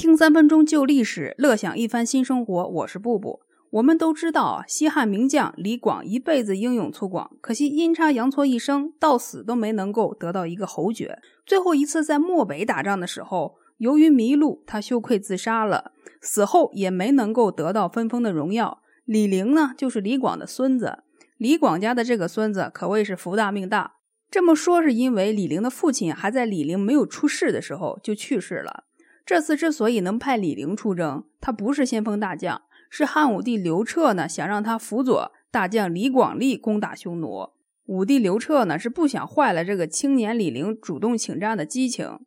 听三分钟旧历史，乐享一番新生活。我是布布。我们都知道，西汉名将李广一辈子英勇粗犷，可惜阴差阳错一生，到死都没能够得到一个侯爵。最后一次在漠北打仗的时候，由于迷路，他羞愧自杀了。死后也没能够得到分封的荣耀。李陵呢，就是李广的孙子。李广家的这个孙子可谓是福大命大。这么说是因为李陵的父亲还在李陵没有出世的时候就去世了。这次之所以能派李陵出征，他不是先锋大将。是汉武帝刘彻呢，想让他辅佐大将李广利攻打匈奴。武帝刘彻呢，是不想坏了这个青年李陵主动请战的激情。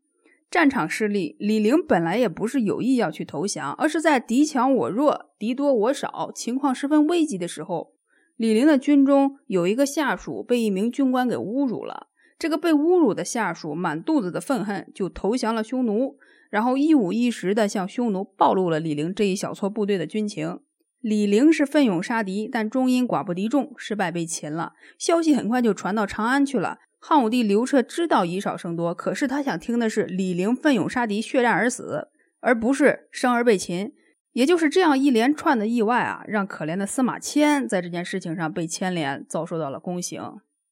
战场失利，李陵本来也不是有意要去投降，而是在敌强我弱、敌多我少、情况十分危急的时候，李陵的军中有一个下属被一名军官给侮辱了。这个被侮辱的下属满肚子的愤恨，就投降了匈奴。然后一五一十地向匈奴暴露了李陵这一小撮部队的军情。李陵是奋勇杀敌，但终因寡不敌众，失败被擒了。消息很快就传到长安去了。汉武帝刘彻知道以少胜多，可是他想听的是李陵奋勇杀敌，血战而死，而不是生而被擒。也就是这样一连串的意外啊，让可怜的司马迁在这件事情上被牵连，遭受到了宫刑。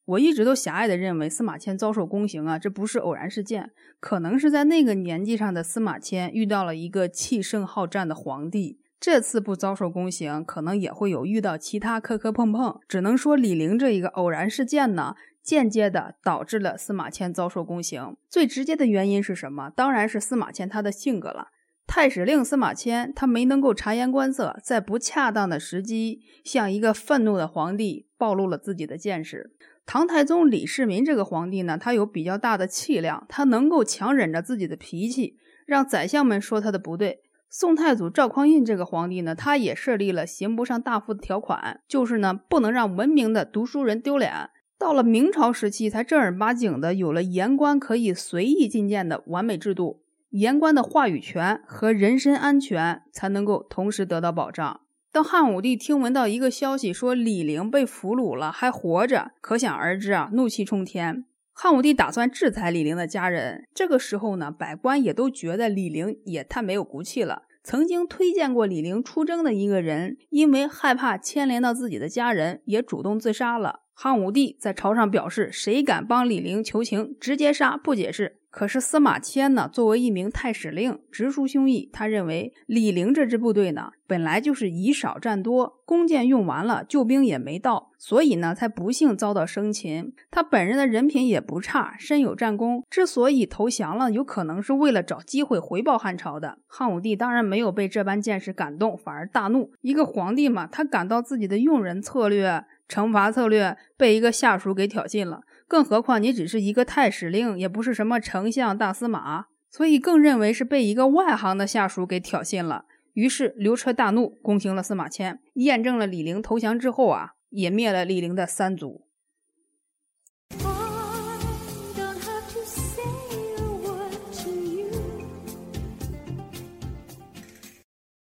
我一直都狭隘地认为司马迁遭受宫刑啊，这不是偶然事件，可能是在那个年纪上的司马迁遇到了一个气盛好战的皇帝。这次不遭受宫刑，可能也会有遇到其他磕磕碰碰。只能说李陵这一个偶然事件呢，间接的导致了司马迁遭受宫刑。最直接的原因是什么？当然是司马迁他的性格了。太史令司马迁他没能够察言观色，在不恰当的时机向一个愤怒的皇帝暴露了自己的见识。唐太宗李世民这个皇帝呢，他有比较大的气量，他能够强忍着自己的脾气，让宰相们说他的不对。宋太祖赵匡胤这个皇帝呢，他也设立了刑不上大夫的条款，就是呢不能让文明的读书人丢脸。到了明朝时期，才正儿八经的有了言官可以随意进谏的完美制度，言官的话语权和人身安全才能够同时得到保障。当汉武帝听闻到一个消息，说李陵被俘虏了，还活着，可想而知啊，怒气冲天。汉武帝打算制裁李陵的家人。这个时候呢，百官也都觉得李陵也太没有骨气了。曾经推荐过李陵出征的一个人，因为害怕牵连到自己的家人，也主动自杀了。汉武帝在朝上表示，谁敢帮李陵求情，直接杀，不解释。可是司马迁呢？作为一名太史令，直抒胸臆。他认为李陵这支部队呢，本来就是以少战多，弓箭用完了，救兵也没到，所以呢，才不幸遭到生擒。他本人的人品也不差，身有战功。之所以投降了，有可能是为了找机会回报汉朝的。汉武帝当然没有被这般见识感动，反而大怒。一个皇帝嘛，他感到自己的用人策略、惩罚策略被一个下属给挑衅了。更何况你只是一个太史令，也不是什么丞相、大司马，所以更认为是被一个外行的下属给挑衅了。于是刘彻大怒，攻行了司马迁，验证了李陵投降之后啊，也灭了李陵的三族。